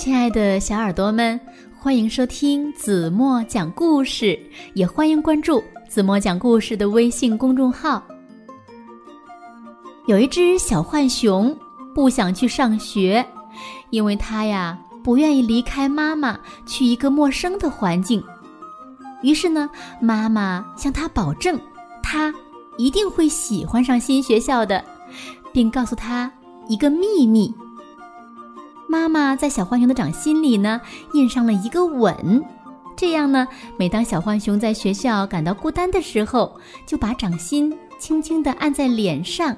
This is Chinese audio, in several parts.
亲爱的小耳朵们，欢迎收听子墨讲故事，也欢迎关注子墨讲故事的微信公众号。有一只小浣熊不想去上学，因为它呀不愿意离开妈妈去一个陌生的环境。于是呢，妈妈向他保证，他一定会喜欢上新学校的，并告诉他一个秘密。妈妈在小浣熊的掌心里呢，印上了一个吻。这样呢，每当小浣熊在学校感到孤单的时候，就把掌心轻轻地按在脸上，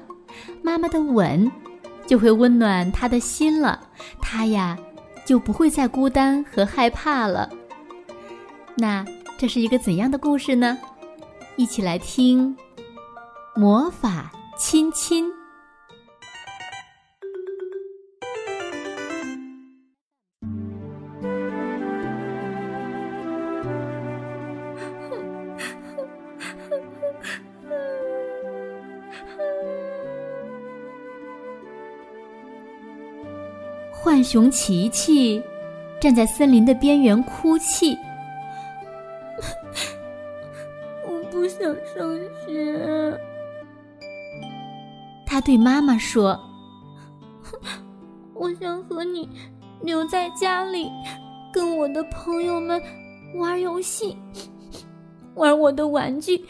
妈妈的吻就会温暖他的心了。他呀，就不会再孤单和害怕了。那这是一个怎样的故事呢？一起来听《魔法亲亲》。浣熊琪琪站在森林的边缘哭泣。我不想上学。他对妈妈说：“ 我想和你留在家里，跟我的朋友们玩游戏，玩我的玩具，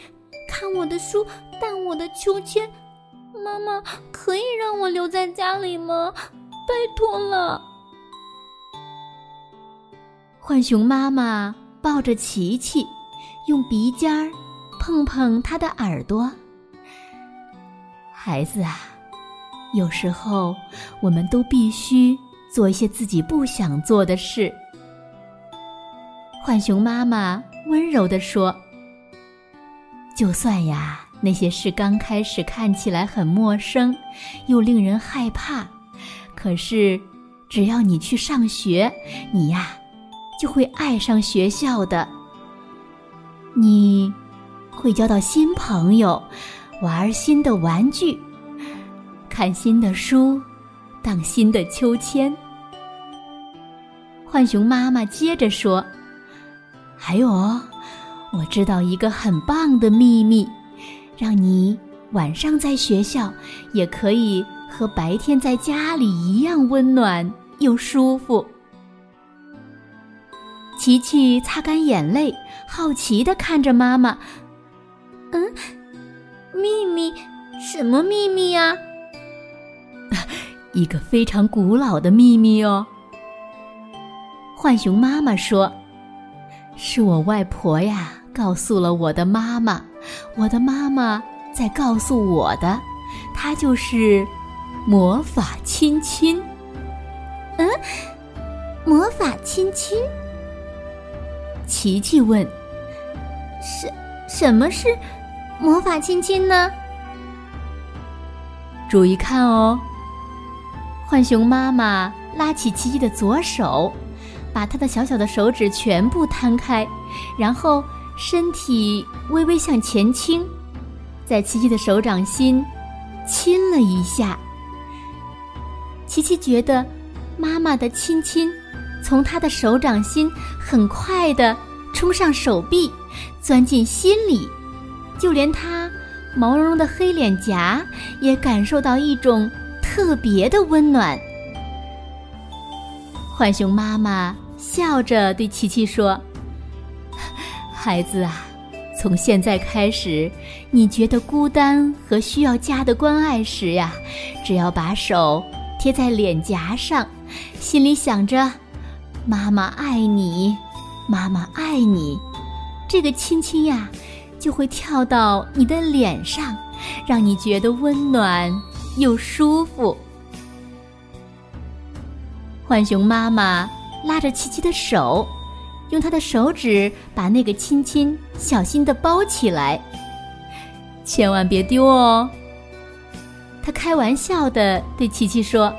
看我的书，荡我的秋千。妈妈，可以让我留在家里吗？”拜托了，浣熊妈妈抱着琪琪，用鼻尖儿碰碰他的耳朵。孩子啊，有时候我们都必须做一些自己不想做的事。浣熊妈妈温柔地说：“就算呀，那些事刚开始看起来很陌生，又令人害怕。”可是，只要你去上学，你呀，就会爱上学校的。你会交到新朋友，玩新的玩具，看新的书，荡新的秋千。浣熊妈妈接着说：“还有哦，我知道一个很棒的秘密，让你晚上在学校也可以。”和白天在家里一样温暖又舒服。琪琪擦干眼泪，好奇的看着妈妈。嗯，秘密？什么秘密呀？一个非常古老的秘密哦。浣熊妈妈说：“是我外婆呀，告诉了我的妈妈，我的妈妈在告诉我的，她就是。”魔法亲亲，嗯，魔法亲亲。琪琪问：“什什么是魔法亲亲呢？”注意看哦。浣熊妈妈拉起琪琪的左手，把他的小小的手指全部摊开，然后身体微微向前倾，在琪琪的手掌心亲了一下。琪琪觉得，妈妈的亲亲，从她的手掌心很快的冲上手臂，钻进心里，就连她毛茸茸的黑脸颊也感受到一种特别的温暖。浣熊妈妈笑着对琪琪说：“孩子啊，从现在开始，你觉得孤单和需要家的关爱时呀，只要把手。”贴在脸颊上，心里想着“妈妈爱你，妈妈爱你”，这个亲亲呀，就会跳到你的脸上，让你觉得温暖又舒服。浣熊妈妈拉着琪琪的手，用她的手指把那个亲亲小心的包起来，千万别丢哦。他开玩笑的对琪琪说：“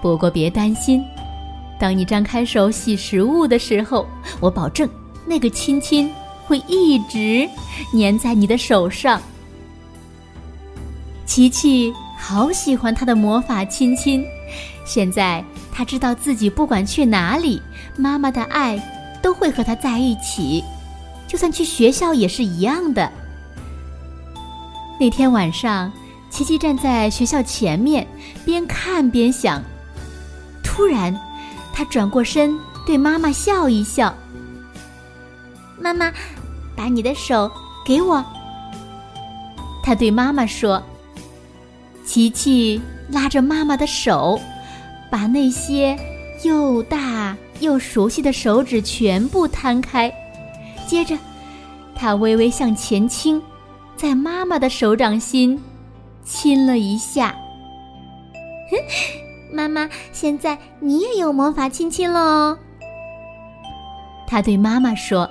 不过别担心，当你张开手洗食物的时候，我保证那个亲亲会一直粘在你的手上。”琪琪好喜欢他的魔法亲亲，现在他知道自己不管去哪里，妈妈的爱都会和他在一起，就算去学校也是一样的。那天晚上，琪琪站在学校前面，边看边想。突然，他转过身对妈妈笑一笑：“妈妈，把你的手给我。”他对妈妈说。琪琪拉着妈妈的手，把那些又大又熟悉的手指全部摊开，接着，他微微向前倾，在妈妈的手掌心亲了一下。妈妈，现在你也有魔法亲亲了哦。他对妈妈说，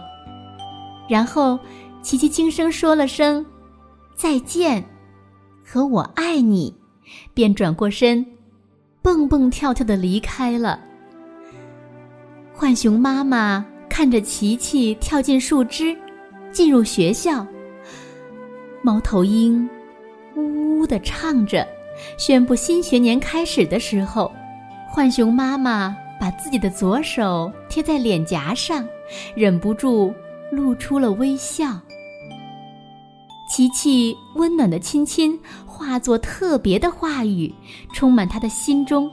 然后琪琪轻声说了声再见。和我爱你，便转过身，蹦蹦跳跳的离开了。浣熊妈妈看着琪琪跳进树枝，进入学校。猫头鹰呜呜的唱着，宣布新学年开始的时候，浣熊妈妈把自己的左手贴在脸颊上，忍不住露出了微笑。琪琪温暖的亲亲化作特别的话语，充满他的心中，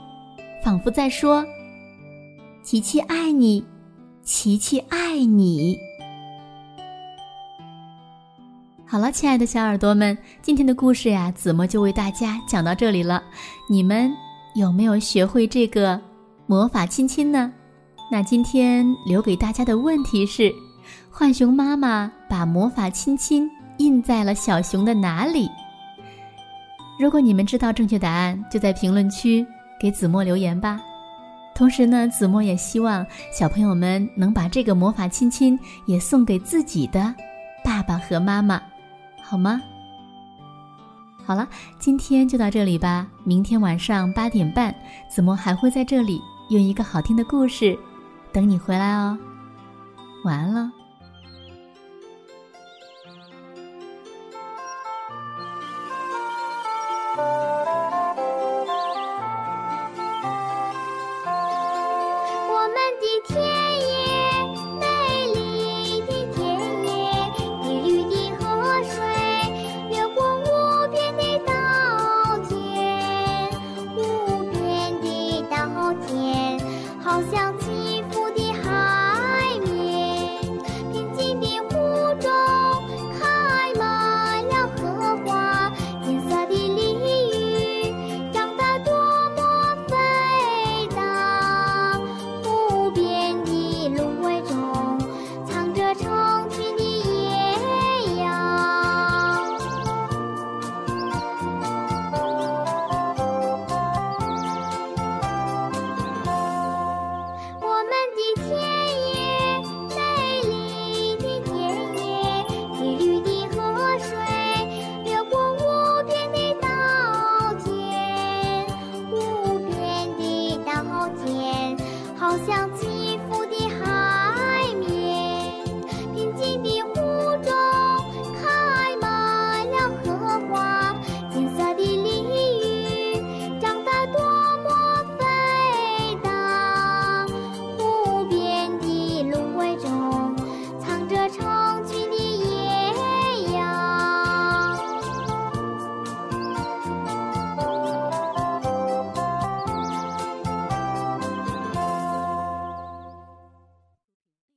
仿佛在说：“琪琪爱你，琪琪爱你。”好了，亲爱的小耳朵们，今天的故事呀，子墨就为大家讲到这里了。你们有没有学会这个魔法亲亲呢？那今天留给大家的问题是：浣熊妈妈把魔法亲亲。印在了小熊的哪里？如果你们知道正确答案，就在评论区给子墨留言吧。同时呢，子墨也希望小朋友们能把这个魔法亲亲也送给自己的爸爸和妈妈，好吗？好了今天就到这里吧。明天晚上八点半子墨还会在这里用一个好听的故事等你回来哦。晚安了。好像。